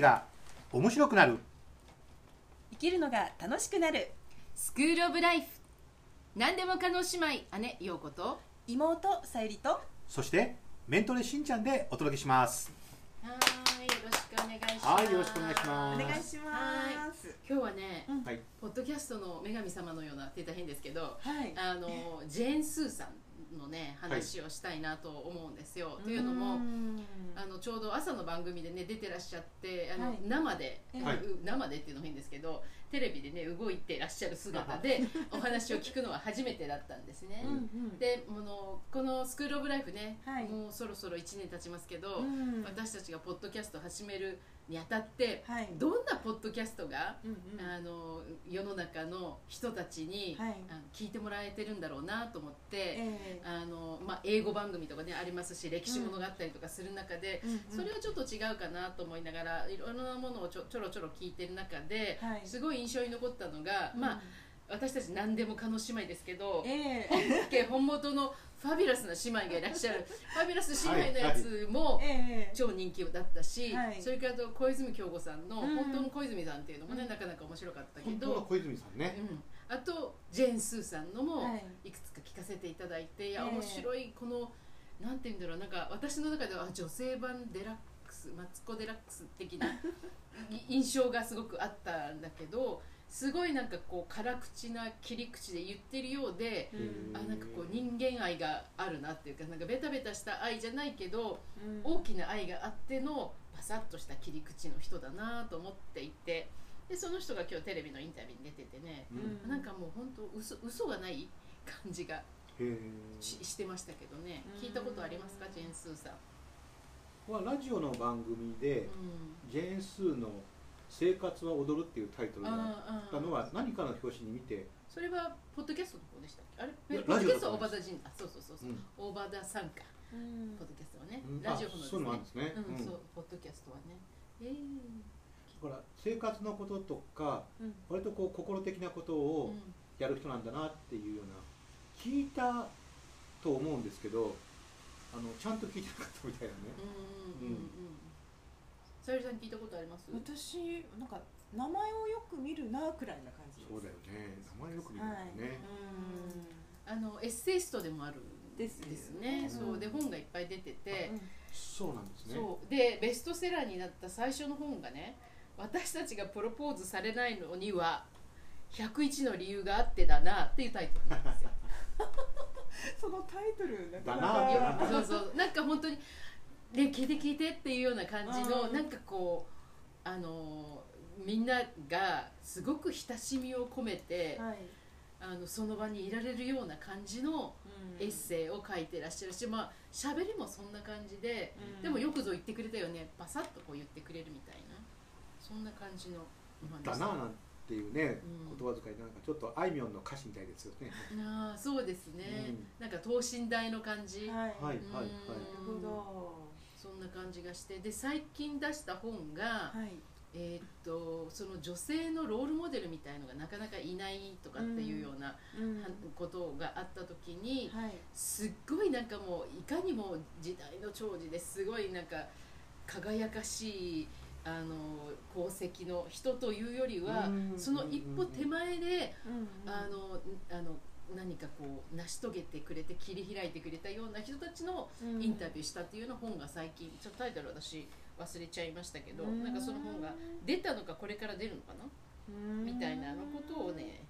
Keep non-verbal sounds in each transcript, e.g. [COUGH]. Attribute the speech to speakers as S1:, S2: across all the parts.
S1: 生が面白くなる。
S2: 生きるのが楽しくなる。
S3: スクールオブライフ。何でも可能姉妹。姉陽子と。
S2: 妹さゆりと。
S1: そしてメントレしんちゃんでお届けします。
S3: はい。よろしくお願いします。
S1: はいよろしくお願いし
S2: お
S1: ます。
S2: 願いします。
S3: 今日はね、
S2: うん。
S1: はい。
S3: ポッドキャストの女神様のようなって言ったら変ですけど
S2: はい。
S3: あのジェーン・スーさんのね話をしたいなと思うんですよ、というのも
S2: ん。
S3: あのちょうど朝の番組でね出てらっしゃってあの、
S2: はい。
S3: 生で、
S1: はいう
S3: 生でっていうのも変ですけどテレビでね動いてらっしゃる姿で [LAUGHS] お話を聞くのは初めてだったんですね。
S2: うんうん。
S3: であのこのスクール・オブ・ライフね、
S2: はい。
S3: もうそろそろ1年経ちますけど、
S2: うん。
S3: 私たちがポッドキャストを始めるにあたって、
S2: はい。
S3: どんなポッドキャストが、
S2: うんうん。
S3: あの世の中の人たちに、
S2: はい。
S3: あの聞いてもらえてるんだろうなと思って。
S2: え
S3: あのまあ、英語番組とかねありますし歴史ものがあったりとかする中で、
S2: えうんうん。
S3: それはちょっと違うかなと思いながらいろんなものをちょちょろちょろ聞いてる中で、
S2: はい。
S3: すごい印象に残ったのが、まあ、私たち何でも叶姉妹ですけど、
S2: え
S3: 本家本元のファビュラスな姉妹がいらっしゃる。[LAUGHS] ファビュラス姉妹のやつも
S2: ええ。
S3: 超人気だったし、
S2: はい。
S3: それからあと小泉今日子さんの、
S2: うん。
S3: 本当の小泉さんっていうのもね、
S2: うん。
S3: なかなか面白かったけ
S1: 本当は
S3: ど、
S1: 小泉さんね。
S3: うん、あとジェーン・スーさんのも、
S2: はい。
S3: いくつか聞かせていただいていや
S2: ええ
S3: 面白いこのなんて言うんだろうなんか私の中ではあ女性版デラックスマツコ・デラックス的ない印象がすごくあったんだけどすごいなんかこう辛口な切り口で言ってるようで、
S2: うん。
S3: あなんかこう人間愛があるなっていうかなんかベタベタした愛じゃないけど
S2: うん。
S3: 大きな愛があってのパサッとした切り口の人だなと思っていてでその人が今日テレビのインタビューに出ててね、
S1: うん。
S3: なんかもう本当嘘嘘がない感じがししてましたけどね。
S2: うん
S3: 聞いたことありますかジェーン・スーさん、
S1: はラジオの番組で
S3: うん、
S1: ジェーン・スーの「生活は踊る」っていうタイトルがあ
S3: あ
S1: ったのは何かの表紙に見て
S3: それはポッドキャストの方でしたっけ？あれポッドキャストは
S1: オだと思います。
S3: 大場田仁。あそうそうそうそう、
S1: うん。
S3: 大場田さんか
S2: うん。
S3: ポッドキャストはね、
S1: うん。
S3: ラジオのです
S1: あそういうのもあるん
S3: ね
S1: ですね。
S3: うん、
S1: うん。
S3: そうポッドキャストはね。え
S1: だから生活のこととか
S2: うん。
S1: 割とこう心的なこと
S3: ー
S1: を
S3: うん。
S1: やる人なんだなっていうような聞いたと思うんですけどあのちゃんと聞いてなかったみたいなね。
S3: うんうんうんうん。さゆりさん聞いたことあります？
S2: 私なんか名前をよく見るなくらいな感じです。
S1: そうだよね。名前よく見るよね、
S3: あのエッセイストでもあるん
S2: です
S3: です
S2: よ
S3: ね
S2: ね。
S3: そう。で本がいっぱい出てて、
S1: そうなんですね。
S3: そう。でベストセラーになった最初の本がね私たちがプロポーズされないのには101の理由があってだなっていうタイトルなんですよ
S2: そのタイトルなか
S1: だ
S2: なか
S3: そうそう。なんか本当にで聞いて聞いてっていうような感じの
S2: うん。
S3: なんかこうあのみんながすごく親しみを込めて、
S2: はい。
S3: あのその場にいられるような感じのエッセイを書いてらっしゃるしまあ喋りもそんな感じで、
S2: うん。
S3: でもよくぞ言ってくれたよね。パサッとこう言ってくれるみたいな。そんな感じの
S1: だななんていうね、
S3: うん。
S1: 言葉遣いなんかちょっとあいみょんの歌詞みたいですよね。
S3: ああそうですね、なんか等身大の感じ、
S2: はい。
S1: はい
S3: うん
S1: はいはい。
S2: なるほど
S3: そんな感じがして。で最近出した本が、
S2: はい。
S3: えーっとその女性のロールモデルみたいのがなかなかいないとかっていうような、
S2: うん。
S3: はことがあった時に、
S2: はい。
S3: すっごいなんかもういかにも時代の寵児ですごいなんか輝かしいあの功績の人というよりは
S1: うん
S3: その一歩手前で
S2: うん
S3: あのあの何かこう成し遂げてくれて切り開いてくれたような人たちのインタビューしたっていうような本が最近ちょっとタイトル私忘れちゃいましたけどなんかその本が出たのかこれから出るのかな
S2: うん。
S3: みたいなのことをね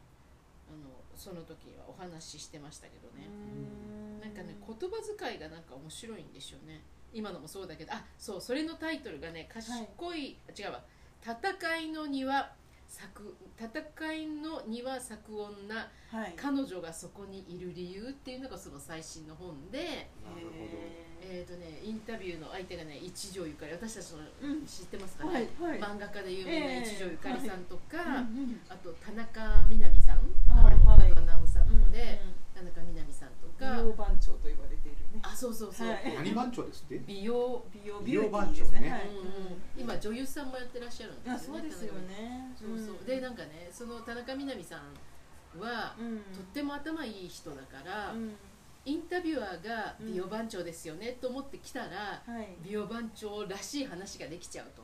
S3: あのその時はお話ししてましたけどね。
S2: うん。
S3: なんかね言葉遣いがなんか面白いんでしょうね今のもそうだけどあそうそれのタイトルがね「賢い」あ違うわ「戦いの庭咲く戦いの庭咲く女
S2: はい。
S3: 彼女がそこにいる理由」っていうのがその最新の本で、
S1: なる
S3: えーとね、インタビューの相手がね一条ゆかり私たちの
S2: うん。
S3: 知ってますか
S2: は
S3: ね、
S2: いはい。
S3: 漫画家で有名な
S2: ええ。
S3: 一条ゆかりさんとか、
S2: うんうん
S3: あと田中みな実さん、
S2: はい
S3: アナウンサーの方で、
S2: うん
S3: 田中みな実さんとか、
S2: 番長と言われているね
S3: あそうそうそう、
S2: はい。
S1: 何番長ですって？
S3: 美容
S2: 美容
S1: 美容番長ね。
S3: 今女優さんもやってらっしゃるんで
S2: あ
S3: すよね
S2: そうですよね
S3: そうそう、でなんかねその田中みな実さんは、
S2: うん
S3: とっても頭いい人だから、
S2: うん
S3: インタビュアーが美容番長ですよね、と思って来たら
S2: はい
S3: 美容番長らしい話ができちゃうと、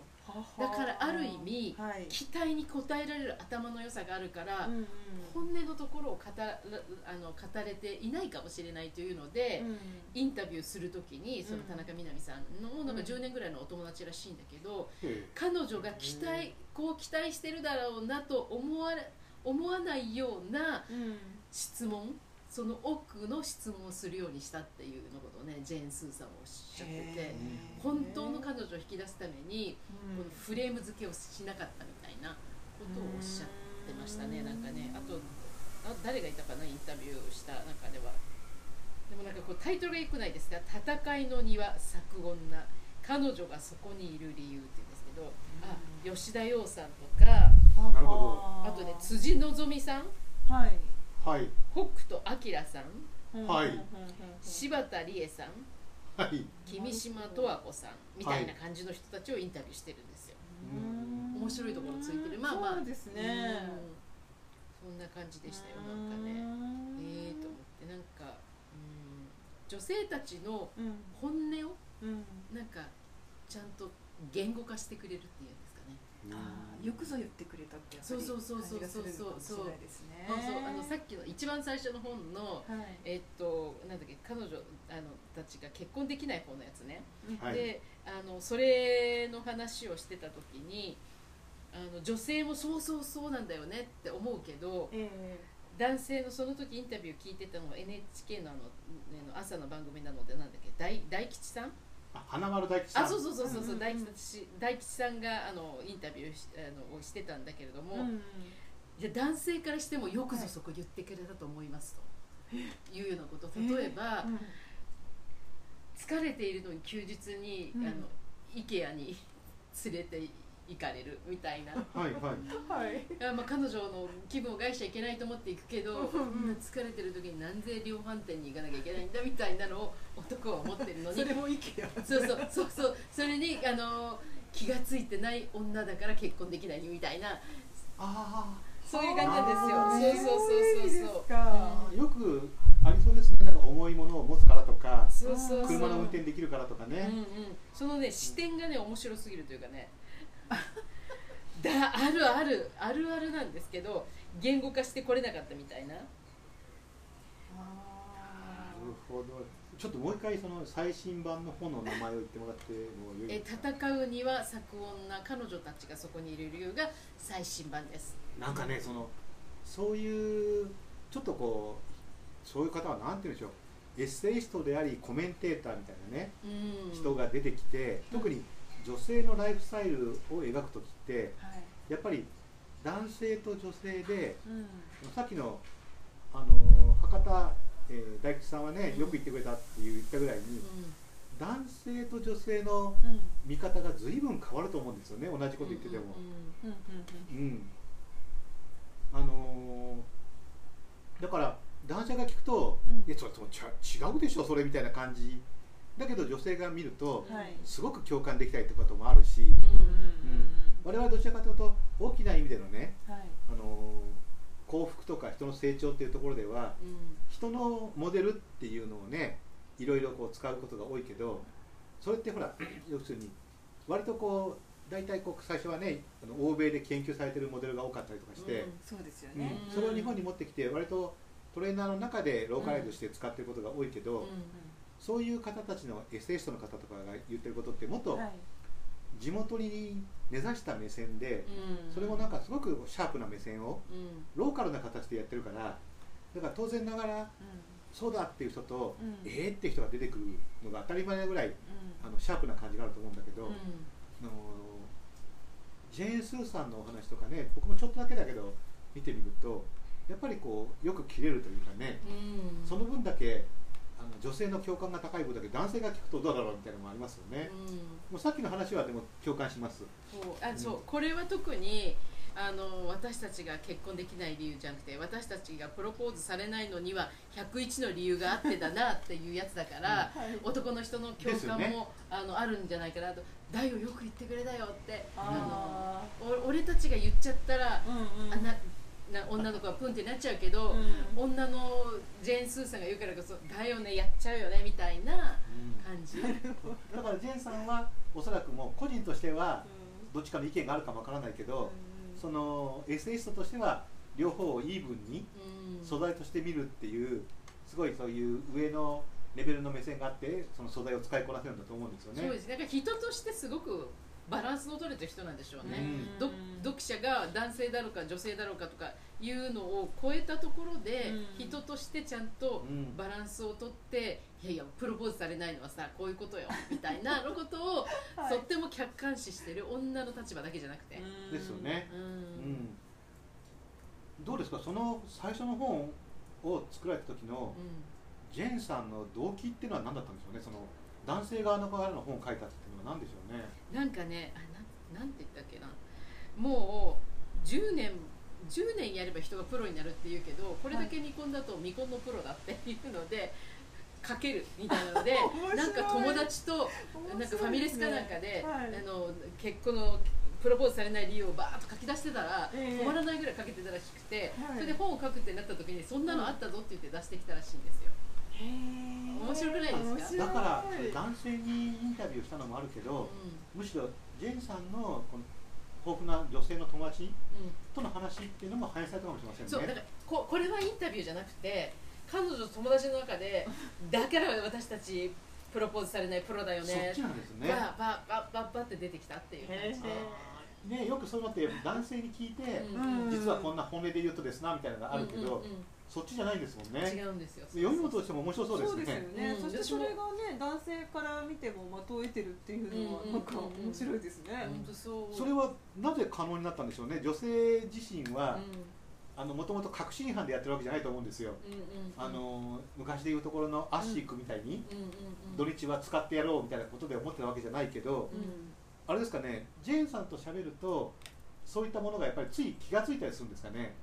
S3: だからある意味
S2: はい。
S3: 期待に応えられる頭の良さがあるから、
S2: うんうん。
S3: 本音のところを語らあの語れていないかもしれないというので、
S2: うん。
S3: インタビューするときにその田中みな実さんのもうなんか
S2: うん。
S3: 10年ぐらいのお友達らしいんだけど、
S1: え
S3: 彼女が期待こう期待してるだろうなと思われ思わないような
S2: うん。
S3: 質問その奥の質問をするようにしたっていうのことをねジェーン・スーさんはおっしゃってて本当の彼女を引き出すために
S2: うん。
S3: このフレーム付けをしなかったみたいなことをおっしゃってましたね。なんかねあとあ誰がいたかなインタビューした中では。でもなんかこうタイトルが良くないですか「戦いの庭咲く女彼女がそこにいる理由」って言うんですけど、あ吉田羊さんとか
S1: なるほど
S3: あとね辻希美さん。
S2: はい
S1: はい。
S3: 北斗晶さん。
S1: はい。
S3: 柴田理恵さん。
S1: はい。
S3: 君島十和子さん。みたいな感じの人たちをインタビューしてるんですよ、
S2: うん。
S3: 面白いところついてる。まあまあ。
S2: そうですね。
S3: うん。そんな感じでしたよ。なんかね。ええと思って。なんかうん。女性たちの
S2: うん。
S3: 本音を
S2: うん。
S3: なんかちゃんと言語化してくれるっていう
S2: あーよくぞ言ってくれたってやっぱり
S3: そうそうそうそう
S2: 感じがするのかもしれないですね。
S3: そうそうあのさっきの一番最初の本の
S2: はい。
S3: えっとなんだっけ彼女あのたちが結婚できない方のやつね、
S1: はい。
S3: であのそれの話をしてた時にあの女性もそうそうそうなんだよねって思うけど
S2: ええ。
S3: 男性のその時インタビュー聞いてたのは NHK のあの,、ね、の朝の番組なのでなんだっけ大大吉さん
S1: あ花丸大吉さん。
S3: あそうそうそうそうそう、
S2: うん
S3: 大吉大吉さんがあのインタビューしあのをしてたんだけれども、
S2: うん
S3: じゃあ男性からしてもよくぞそこ言ってくれたと思いますと、いうようなこと。例えば、
S2: うん。
S3: 疲れているのに休日に、
S2: うん。
S3: あの IKEA に連れて行かれるみたいな。
S1: はいはい。
S2: はい。
S3: まあ彼女の気分を害しちゃいけないと思って行くけど、疲れてる時になんで量販店に行かなきゃいけないんだみたいなのを男は思ってるのに。
S2: それも意見
S3: そうそうそうそう。それにあの気がついてない女だから結婚できないみたいな。
S1: あ
S3: そういう感じなんですよ。そうそうそうそうそう。
S1: あよくありそうですね。なんか重いものを持つからとか
S3: そうそうそう。
S1: 車の運転できるからとか
S3: うんう
S1: ね、
S3: ん、そのね視点がね面白すぎるというかね。[LAUGHS] だあるあるあるあるなんですけど言語化してこれなかったみたいな。
S1: なるほど。ちょっともう一回その最新版の本の名前を言ってもらってもよい
S3: え戦うには咲く女彼女たちがそこにいる理由が最新版です。
S1: なんかねそのそういうちょっとこうそういう方はなんて言うんでしょう。エッセイストでありコメンテーターみたいなね、
S3: うん。
S1: 人が出てきて特に女性のライフスタイルを描く時って
S2: はい。
S1: やっぱり男性と女性で
S2: うん。
S1: さっきの、あの博多、えー大吉さんはね、
S3: うん。
S1: よく言ってくれたって言ったぐらいに
S3: うん。
S1: 男性と女性の
S2: うん。
S1: 見方が随分変わると思うんですよね同じこと言ってても。あのーだから男性が聞くと「
S2: うん。
S1: いやそれそ違うでしょそれ」みたいな感じ。だけど女性が見ると
S2: うんはい。
S1: すごく共感できたりってこともあるし我々はどちらかというと大きな意味でのね、
S2: うんはい。
S1: あのー幸福とか人の成長っていうところでは
S3: うん。
S1: 人のモデルっていうのをねいろいろこう使うことが多いけどそれってほら [CLEARS THROAT] 要するに割とこう大体こう最初はねあの欧米で研究されてるモデルが多かったりとかして、
S3: うん。
S2: そうですよ
S1: うん。
S2: ね
S1: それを日本に持ってきて割とトレーナーの中でローカライズして使ってることが多いけど、
S3: うん。
S1: そういう方たちのエッセイストの方とかが言ってることってもっと
S2: はい。
S1: 地元に根ざした目線で、
S3: うん。
S1: それもなんかすごくシャープな目線を
S3: うん。
S1: ローカルな形でやってるからだから当然ながらそうだっていう人と、
S2: うん。
S1: えーって人が出てくるのが当たり前なぐらい
S2: うん。
S1: あのシャープな感じがあると思うんだけど、
S3: うん。
S1: あのジェーン・スーさんのお話とかね僕もちょっとだけだけど見てみるとやっぱりこうよく切れるというかね、
S3: うん。
S1: その分だけあの女性の共感が高い分だけ男性が聞くとどうだろうみたいなのもありますよね、
S3: うん。
S1: もうさっきの話はでも共感します。
S3: そう。あそう。これは特にあの私たちが結婚できない理由じゃなくて私たちがプロポーズされないのには101の理由があってだなっていうやつだから、
S2: はい
S3: 男の人の共感も、あのあるんじゃないかなと「だよよく言ってくれだよ」って
S2: あ
S3: のお俺たちが言っちゃったら、
S2: ーうんうん。
S3: あなな女の子はプンってなっちゃうけど、
S2: うん。
S3: 女のジェーン・スーさんが言うからこそ「だよねやっちゃうよね」みたいな感じ。
S1: だからジェーンさんはおそらくもう個人としてはどっちかの意見があるかもわからないけど、
S2: うん。
S1: そのエッセイストとしては両方をイーブンに
S3: うん。
S1: 素材として見るっていうすごいそういう上のレベルの目線があってその素材を使いこなせるんだと思うんですよね。
S3: そうです。なんか人としてすごくバランスの取れた人なんでしょうね、
S1: うん。
S3: ど読者が男性だろうか女性だろうかとかいうのを超えたところで、
S2: うん。
S3: 人としてちゃんと
S1: うん。
S3: バランスをとって、いやいやプロポーズされないのはさこういうことよ [LAUGHS] みたいなのことを、[LAUGHS]
S2: はい。
S3: とっても客観視してる女の立場だけじゃなくて、
S1: ですよね。
S3: うん。
S1: うん。どうですか？その最初の本を作られた時のジェーンさんの動機っていうのは何だったんでしょうね？その男性側の側の本を書いたっていうのは何でしょうね？
S3: なんかねあなんなんて言ったっけな？もう10年10年やれば人がプロになるっていうけどこれだけ見込んだと未婚のプロだっていうので書けるみたいなので [LAUGHS] なんか友達となんかファミレスかなんかで、
S2: はい。
S3: あの結婚のプロポーズされない理由をバーッと書き出してたら、
S2: ええ。
S3: 止まらないぐらい書けてたらしくて、
S2: はい。
S3: それで本を書くってなった時にそんなのあったぞって言って出してきたらしいんですよ。面白くないですか？
S1: だから男性にインタビューしたのもあるけど、
S3: う
S1: むしろジェーンさんのこの豊富な女性の友達との話っていうのも反映されたかもしれませんね。
S3: そうだからここれはインタビューじゃなくて彼女と友達の中でだから私たちプロポーズされないプロだよ
S1: そっ
S3: ね
S1: ちなんですね。
S3: バーバーバーバって出てきたっていう感じで、
S1: ね、よくそういうのって男性に聞いて、
S3: うん。
S1: 実はこんな本音で言うとですなみたいなのがあるけど、
S3: うんうんうん
S1: そっちじゃないんですもんね。
S3: 違うんですよ
S1: 読み物としても面白そうです
S2: そうですよ
S1: ね。
S2: ね、
S3: うん
S2: そしてそれがね男性から見てもまとえてるっていうのは
S3: うん
S2: なんか面白いですね、
S3: 本当そう
S1: それはなぜ可能になったんでしょうね。女性自身は
S3: うん、
S1: あのもともと確信犯でやってるわけじゃないと思うんですよ。
S3: うんうんうん
S1: あの昔でいうところのアッシー君みたいに、
S3: うんうんうん
S1: 土日は使ってやろうみたいなことで思ってたわけじゃないけど、
S3: うん
S1: あれですかね、ジェーンさんと喋るとそういったものがやっぱりつい気がついたりするんですかね。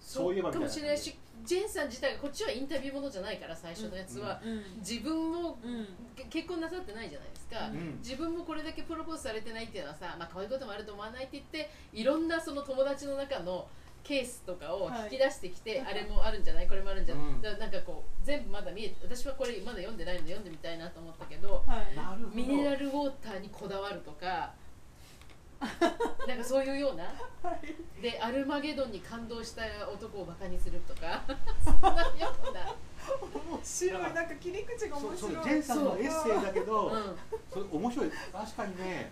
S1: そういえば
S3: かもしれないしジェーンさん自体がこっちはインタビューものじゃないから最初のやつは、
S2: うん。
S3: 自分も
S2: うん。
S3: け結婚なさってないじゃないですか、
S1: うん。
S3: 自分もこれだけプロポーズされてないっていうのはさ、まあ、こういうこともあると思わないって言っていろんなその友達の中のケースとかを引き出してきて、
S2: はい。
S3: あれもあるんじゃないこれもあるんじゃない、
S1: うん。
S3: だからなんかこう全部まだ見えて私はこれまだ読んでないので読んでみたいなと思ったけど
S2: はい。
S3: ミネラルウォーターにこだわるとか [LAUGHS] なんかそういうような。でアルマゲドンに感動した男をバカにするとか。[LAUGHS] そんなような、
S2: 面白い。なんか切り口が面白い。
S1: そうジェーンさんのエッセイだけど、
S3: うん。
S1: それ面白い。確かにね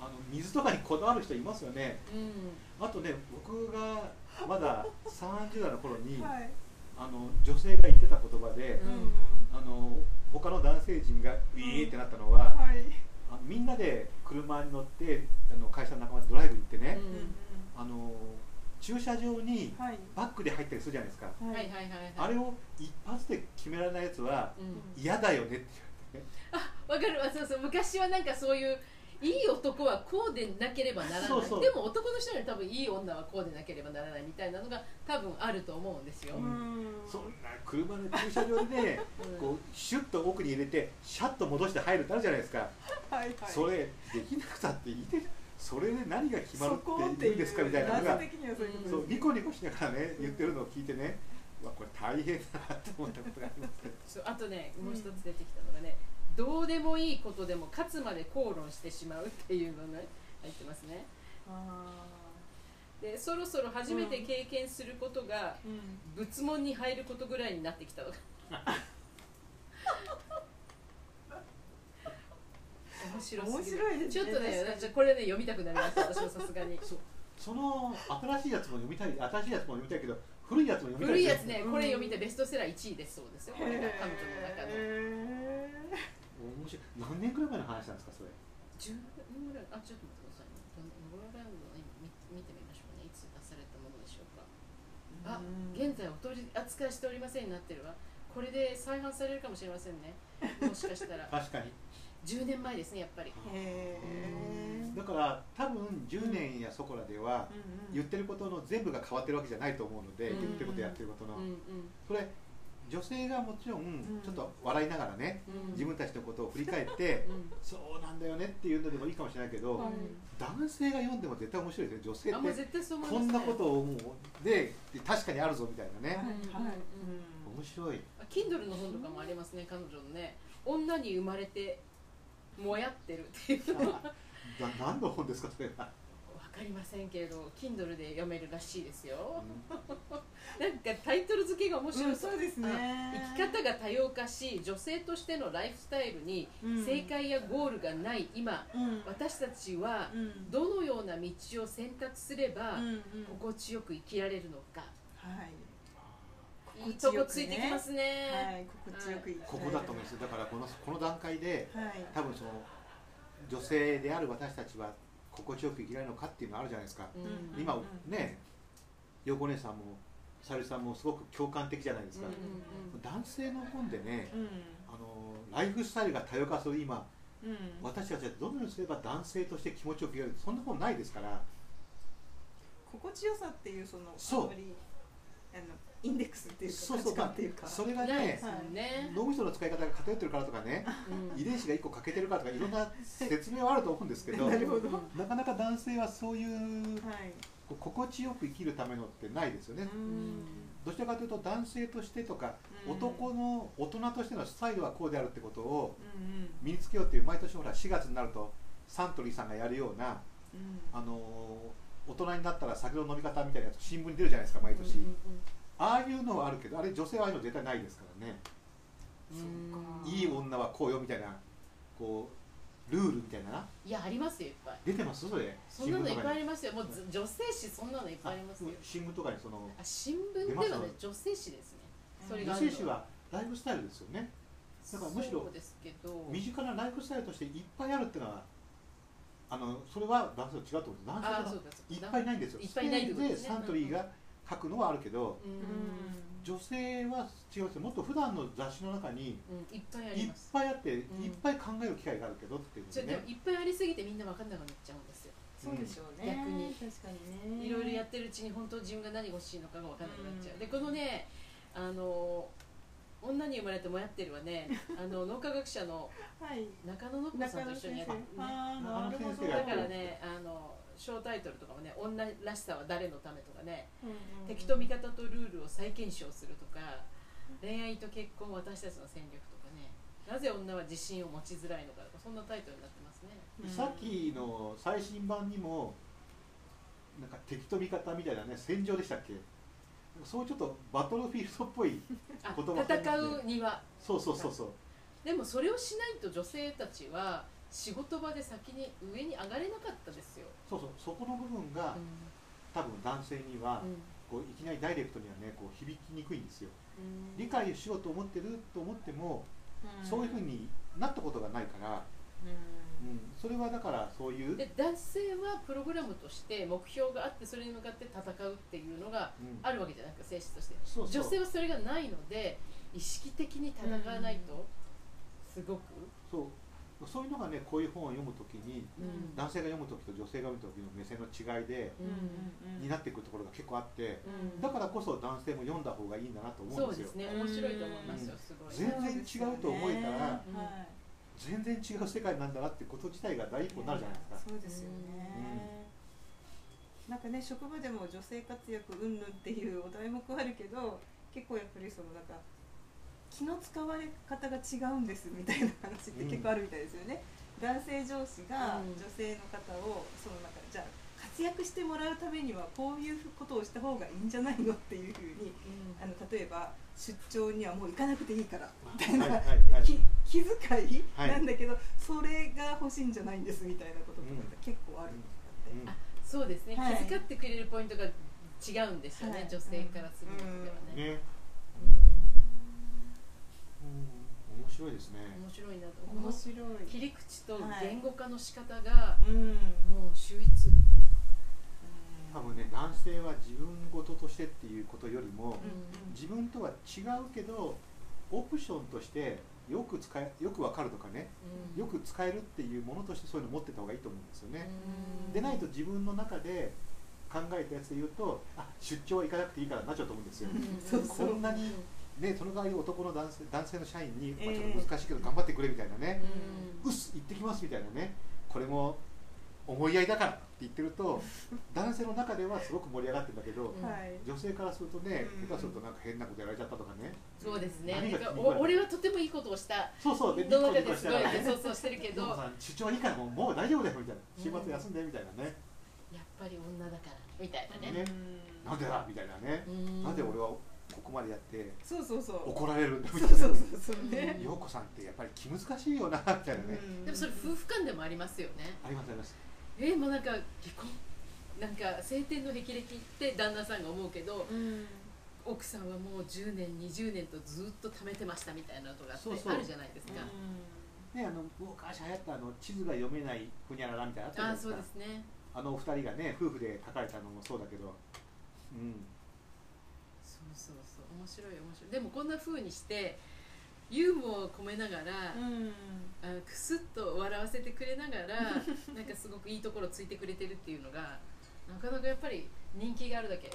S1: あの水とかにこだわる人いますよね。
S3: うん。
S1: あとね僕がまだ30代の頃に、
S2: はい。
S1: あの女性が言ってた言葉で、
S3: うん。
S2: うん
S1: あの他の男性陣がウィーってなったのは、
S2: はい。
S1: あみんなで車に乗ってあの会社の仲間でドライブ行ってね、
S3: うん。
S1: あの駐車場に
S2: はい。
S1: バックで入ったりするじゃないですか、
S3: はい。はいはいはい
S1: あれを一発で決められないやつは
S3: うん。
S1: 嫌だよねって言われて
S3: わかる。わそうそう。昔はなんかそういういい男はこうでなければならない。
S1: そうそう。
S3: でも男の人より多分いい女はこうでなければならないみたいなのが多分あると思うんですよ、
S1: う
S2: うん。
S1: そんな車の駐車場でね
S3: うん。
S1: こうシュッと奥に入れてシャッと戻して入るってあるじゃないですか、
S2: はいはい。
S1: それできなくたっていいでそれで何が決まるっていうんですかみたいなのが
S2: そう
S1: ニコニコしながらね言ってるのを聞いてね。うわこれ大変だなと思ったことがあります
S3: そうあとねもう一つ出てきたのがね、どうでもいいことでも勝つまで口論してしまうっていうのが入ってますね。
S2: あ
S3: でそろそろ初めて経験することが
S2: ーうん。
S3: 仏門に入ることぐらいになってきたのが面白す
S2: 面白いですね。
S3: ちょっとねこれね読みたくなりました私もさすがに。
S1: その新しいやつも読みたい新しいやつも読みたいけど古いやつも読みたい
S3: 古いやつね
S2: うん
S3: これ読みたい。ベストセラー1位ですそうですよこれが。彼女の中の。
S2: へ
S1: 面白い。何年くらい前の話なんですかそれ
S3: ？10年ぐらいあちょっと待ってください。ねどのどのぐらいの見見てみましょうねいつ出されたものでしょうか。あ
S2: ーうん。
S3: 現在お取り扱いしておりませんになってるわ。これで再販されるかもしれませんね。[LAUGHS] もしかしたら。
S1: 確かに。
S3: 10年前ですねやっぱり。
S2: へー。
S1: だから多分10年やそこらでは
S2: うんうん
S1: 言ってることの全部が変わってるわけじゃないと思うので、
S3: うん
S1: 言ってることやってることの、
S3: うんうん。
S1: それ女性がもちろん
S2: ん。
S1: ちょっと笑いながらね、
S3: うん。
S1: 自分たちのことを振り返って、
S3: うん。
S1: そうなんだよねっていうのでもいいかもしれないけど、
S2: はい。
S1: 男性が読んでも絶対面白いですよ女性って。
S3: ね、
S1: こんなことを思う。で確かにあるぞみたいなね、
S2: はいはい。
S1: 面白い。
S3: あ Kindle の本とかもありますね彼女のね。女に生まれてもやってるっていうのは。
S1: な何の本ですかそれは、
S3: わかりませんけれど Kindle で読めるらしいですよ。なんかタイトル付けが面白い、
S2: うんそうですね。
S3: 生き方が多様化し女性としてのライフスタイルに
S2: うん。
S3: 正解やゴールがない。今
S2: うん。
S3: 私たちは
S2: うん。
S3: どのような道を選択すれば
S2: うんうん。
S3: 心地よく生きられるのか、
S2: はい。
S3: いいとこついてきますね。
S2: はい心地よく生き
S1: ここだと思うんですよ。だからこのこの段階で
S2: はい。
S1: 多分その女性である私たちは心地よく生きられるのかっていうのがあるじゃないですか、
S3: うん。
S1: 今
S2: うん。
S1: ね陽子姉さんもさゆりさんもすごく共感的じゃないですか、男性の本でね
S2: うん。
S1: あのライフスタイルが多様化する今
S2: うん。
S1: 私たちはどのようにすれば男性として気持ちよく生きられるそんな本ないですから。
S2: 心地よさっていうその
S1: そう。
S2: あんまりあのインデックスっていうか
S1: そうそう。
S2: 価値観っていうか。
S1: それがね脳みその使い方が偏ってるからとかね
S3: うん。
S1: 遺伝子が1個欠けてるからとかいろんな説明はあると思うんですけど [LAUGHS]
S2: なるほど。
S1: なかなか男性はそういう心地よく生きるためのってないですよね、
S2: うん。
S1: どちらかというと男性としてとか、
S2: うん。
S1: 男の大人としてのスタイルはこうであるってことを身につけようっていう毎年ほら4月になるとサントリーさんがやるような、
S2: うん。
S1: あのー大人になったら酒の飲み方みたいなやつ新聞に出るじゃないですか毎年、
S3: うん
S1: ああいうのはあるけどあれ女性はああいうの絶対ないですからね、
S3: うんうん
S1: いい女はこうよみたいなこうルールみたいな
S3: いやありますよいっぱい。
S1: 出てます？それ？
S3: そんなのいっぱいあ
S1: に
S3: りますよ。もうず女性誌そんなのいっぱいありますよ。
S1: 新聞とかにその
S3: あ新聞ではね女性誌ですね。それが
S1: 女性誌はライフスタイルですよね。だからむしろ身近なライフスタイルとしていっぱいあるっていうのはあのそれは男性と違うと思う。んです男性はいっぱいないんですよ。
S3: いっぱいないで
S1: サントリーが書くのはあるけど、
S3: うん。
S1: 女性は違うんですよ。もっと普段の雑誌の中に
S3: うんいっぱいあ
S1: いっ
S3: ります。
S1: ぱいあって、
S3: うん。
S1: いっぱい考える機会があるけどっていう
S3: それでもいっぱいありすぎてみんな分かんなくなっちゃうんですよ。
S2: そうでしょうね
S3: 逆に。
S2: 確かにね。
S3: いろいろやってるうちに本当自分が何欲しいのかが分かんなくなっちゃう、
S2: うん。
S3: でこのねあの女に生まれてもやってるはね。[LAUGHS] あの脳科学者の
S2: はい。
S3: 中野信子さんと一緒にやってる、ね、だからねあの小タイトルとかもね女らしさは誰のためとかね
S2: うんうん
S3: 敵と味方とルールを再検証するとか恋愛と結婚私たちの戦略とかねなぜ女は自信を持ちづらいのかとかそんなタイトルになってますね。
S2: うん
S1: さっきの最新版にもなんか敵と味方みたいなね戦場でしたっけ？そういうちょっとバトルフィールドっぽい [LAUGHS]
S3: あ
S1: 言葉
S3: 戦うには。
S1: そうそうそうそう。
S3: でもそれをしないと女性たちは仕事場で先に上に上がれなかったですよ、
S1: そうそうそこの部分が
S3: うん。
S1: 多分男性には
S3: うん。
S1: こういきなりダイレクトにはねこう響きにくいんですよ。
S3: うん。
S1: 理解しようと思ってると思っても
S2: うん。
S1: そういうふうになったことがないから、
S2: うん。
S1: うん、それはだからそういう、
S3: で男性はプログラムとして目標があってそれに向かって戦うっていうのが
S1: うん。
S3: あるわけじゃないですか性質として。
S1: そうそう。
S3: 女性はそれがないので意識的に戦わないとすごく、
S1: そうそういうのがねこういう本を読むときに
S3: うん。
S1: 男性が読むときと女性が読むときの目線の違いで、
S3: うん
S1: になっていくところが結構あって
S3: うん。
S1: だからこそ男性も読んだ方がいいんだなと思
S3: そううん
S1: ですよ。
S3: ですね。面白いと思いますよ。すごい、
S1: 全然違うと思えたら
S3: うん
S2: はい
S1: 全然違う世界なんだなってこと自体が第一歩になるじゃないですか。
S2: そうですよね、なんかね職場でも女性活躍うんぬんっていうお題目あるけど結構やっぱりそのなんか気の使われ方が違うんですみたいな話って結構あるみたいですよね、男性上司が
S3: うん。
S2: 女性の方をそのなんかじゃあ活躍してもらうためにはこういうことをした方がいいんじゃないのっていうふうにあの例えば出張にはもう行かなくていいからみたいな、
S1: はいはいはい。
S2: き気遣い
S1: はい
S2: なんだけど、それが欲しいんじゃないんですみたいなこととかって結構あるんだって、
S1: うん。
S3: あそうですね、
S2: はい。
S3: 気遣ってくれるポイントが違うんですよね、
S2: はい。
S3: 女性からするのではね、
S1: ね、うん、面白いですね。
S3: 面白いなと
S2: 面白い。
S3: 切り口と
S2: はい。
S3: 言語化の仕方が
S2: うん。
S3: もう秀逸、
S1: 多分ね男性は自分事としてっていうことよりも、
S3: うん
S1: 自分とは違うけどオプションとしてよく使えよくわかるとかね、
S3: うん。
S1: よく使えるっていうものとしてそういうの持ってた方がいいと思うんですよね。
S3: うん。
S1: でないと自分の中で考えたやつで言うとあ出張は行かなくていいからなっちゃうと思うんですよ。
S2: そうそう。
S1: こんなにね、その代わり男の男性男性の社員に、まあ、ちょ
S2: ええ
S1: っと難しいけど頑張ってくれみたいなね、
S3: うん。
S1: うっす行ってきますみたいなね。これも思い合いだからって言ってると [LAUGHS] 男性の中ではすごく盛り上がってるんだけど、
S3: うん
S2: はい。
S1: 女性からするとね
S2: うん。
S1: 下手するとなんか変なことやられちゃったとかね。
S3: そうですね。
S1: 何が
S3: なんかお俺はとてもいいことをした。
S1: そうそう。で
S3: どの中ですごいそうそうしてるけど
S1: 主張いいからもうもう大丈夫だよみたいな週末休んでみたいなね、
S3: やっぱり女だからみたいなね。
S1: ね。なんでだ？みたいなね、
S3: うん。
S1: なんで俺はここまでやって
S2: そうそうそう。
S1: 怒られるんだみ
S2: そ
S1: たいうな。
S2: そうそうそうね。
S1: 陽子さんってやっぱり気難しいよなみたいなね、
S3: でもそれ夫婦間でもありますよね。
S1: ありますあります。
S3: えー、もうなんか離婚なんか晴天の霹靂って旦那さんが思うけど
S2: うん。
S3: 奥さんはもう10年20年とずっと貯めてましたみたいなのがあって
S1: そうそう。
S3: あるじゃないですか、
S1: ねあの昔流行ったあの地図が読めないふにゃららみたいなのあったじゃ
S3: ああ
S1: ないですか。
S3: そうですね。
S1: あのお二人がね夫婦で書かれたのもそうだけど。うん
S3: そうそう面白い面白い。でもこんな風にしてユーモアを込めながら、
S2: うん。
S3: あクスッと笑わせてくれながら [LAUGHS] なんかすごくいいところをついてくれてるっていうのがなかなかやっぱり人気があるだけ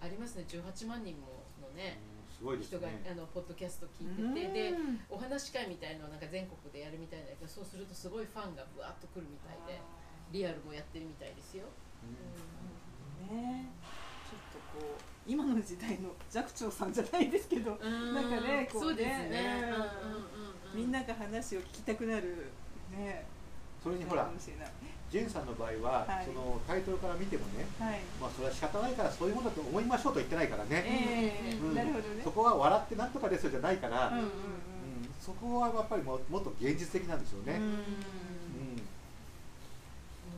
S3: ありますね。18万人ものね
S1: すごいです
S3: 人が、
S1: ね
S3: あのポッドキャスト聞いてて、でお話し会みたいのをなんか全国でやるみたいだけどそうするとすごいファンがぶわっと来るみたいでリアルもやってるみたいですよ、
S2: ね。ちょっとこう今の時代の寂聴さんじゃないですけど
S3: うん。
S2: なんかねこうみんなが話を聞きたくなるね
S1: それにほら
S2: かもしれない。
S1: ジェンさんの場合は、
S2: はい。
S1: そのタイトルから見てもね
S2: はい。
S1: まあそれは仕方ないからそういうものだと思いましょうと言ってないからね、
S2: ええ
S1: うん。
S2: なるほどね。
S1: そこは笑ってなんとかですよじゃないから、うん。
S2: うん。うん
S1: そこはやっぱりももっと現実的なんでしょうね、
S2: うん。
S3: 面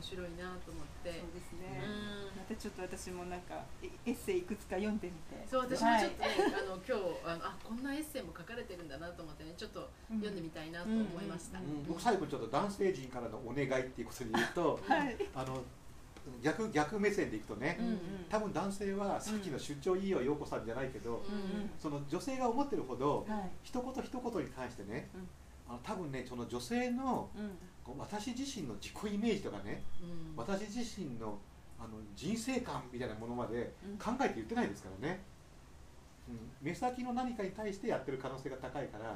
S3: 白いなと思って。
S2: そうですねちょっと私もなんかエエッセイいくつか読んでみて。
S3: そう私もちょっとね、あの今日あのあこんなエッセイも書かれてるんだなと思ってねちょっと読んでみたいなと思いました、
S2: うん
S1: うん僕最後にちょっと男性陣からのお願いっていうことで言うと [LAUGHS]
S2: はい、はい
S1: あの逆逆目線でいくとね、
S2: うんうん。
S1: 多分男性はさっきの出張いいよ陽子さんじゃないけど、
S3: うん
S1: その女性が思ってるほど
S2: はい。
S1: 一言一言に関してね、
S2: うん。
S1: あの多分ねその女性の
S2: うん。
S1: こう私自身の自己イメージとかね
S3: うん。
S1: 私自身のあの人生観みたいなものまで
S2: うん。
S1: 考えて言ってないですからね、うん、目先の何かに対してやってる可能性が高いから、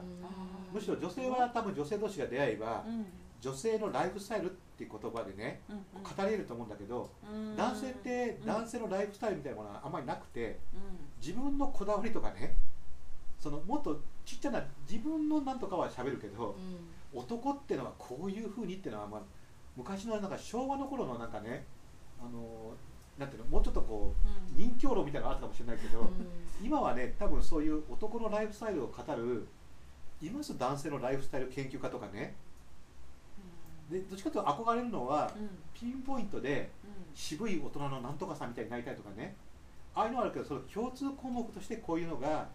S1: むしろ女性は多分女性同士が出会えば、
S2: うん。
S1: 女性のライフスタイルっていう言葉でね
S2: うん
S1: 語れると思うんだけど、
S2: うん。
S1: 男性って
S2: うん。
S1: 男性のライフスタイルみたいなものはあんまりなくて
S2: うん。
S1: 自分のこだわりとかねそのもっとちっちゃな自分のなんとかは喋るけど、男ってのはこういうふうにっていうのは、まあ、昔のなんか昭和の頃のなんかねあのなんていうのもうちょっとこう人形論みたいなのがあったかもしれないけど、今はね多分そういう男のライフスタイルを語るいます男性のライフスタイル研究家とかね。でどっちかというと憧れるのは
S2: うん。
S1: ピンポイントで
S2: うん。
S1: 渋い大人のなんとかさんみたいになりたいとかね。ああいうのはあるけどその共通項目としてこういうのが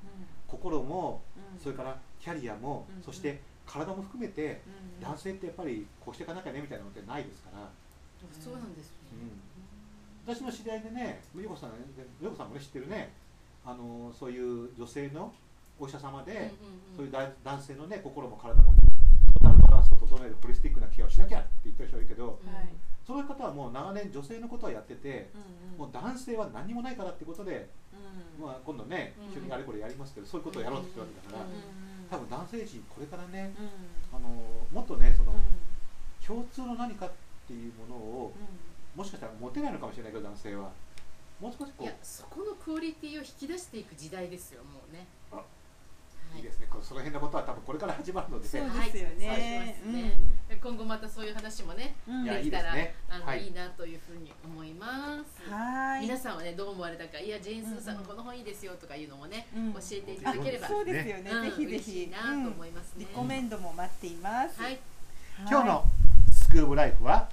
S1: 心も
S2: うん。
S1: それからキャリアも、
S2: うん
S1: そして体も含めて
S2: うん
S1: 男性ってやっぱりこうしていかなきゃねみたいなのってないですから、
S3: そうなんですね、
S1: 私の知り合いでねよこさんよこさんもね知ってるね。あのそういう女性のお医者様で、そういうだ男性のね心も体もバランスを整えるホリスティックなケアをしなきゃって言ってる人がいるけど
S2: はい。
S1: そういう方はもう長年女性のことはやってて、
S2: うんうん。
S1: もう男性は何もないからってことで、
S2: うん。
S1: まあ、今度ね
S3: うん。
S1: 一緒にあれこれやりますけどそういうことをやろうとしてるわけだから、
S2: うん
S1: 多分男性陣これからね
S2: うん。
S1: あのもっとねその
S2: うん。
S1: 共通の何かっていうものをもしかしたら持てないのかもしれないけど男性は。もう少しこう。
S3: いやそこのクオリティを引き出していく時代ですよもうね。
S1: あ
S3: はい。
S1: いですね。こうその辺のことは多分これから始まるので
S2: そう
S1: ね
S2: ですよね。
S3: はいそうしますね。今後またそういう話もね
S2: うん。
S3: できたら
S1: いいね。
S3: あの、
S1: はい。
S3: い、いなというふうに思います、
S2: はい。
S3: 皆さんはねどう思われたかいやジェーン・スーさんの
S2: うん
S3: この本いいですよとかいうのもね、
S2: うん。
S3: 教えていただければ、
S2: そうですよね。
S3: うん。
S2: ぜひぜ
S3: 嬉し
S2: ひ
S3: いなと思いますね、
S2: リコメンドも待っています。
S3: はい。
S1: 今日のスクーブライフは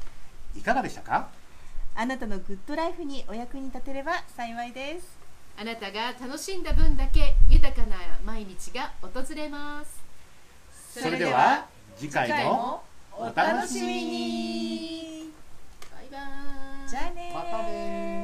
S1: いかがでしたか？
S2: あなたのグッドライフにお役に立てれば幸いです。
S3: あなたが楽しんだ分だけ豊かな毎日が訪れます。
S1: それでは
S2: 次回
S1: も
S2: もお楽しみに。
S3: バイバーイ。
S2: じゃあねー。
S1: またねー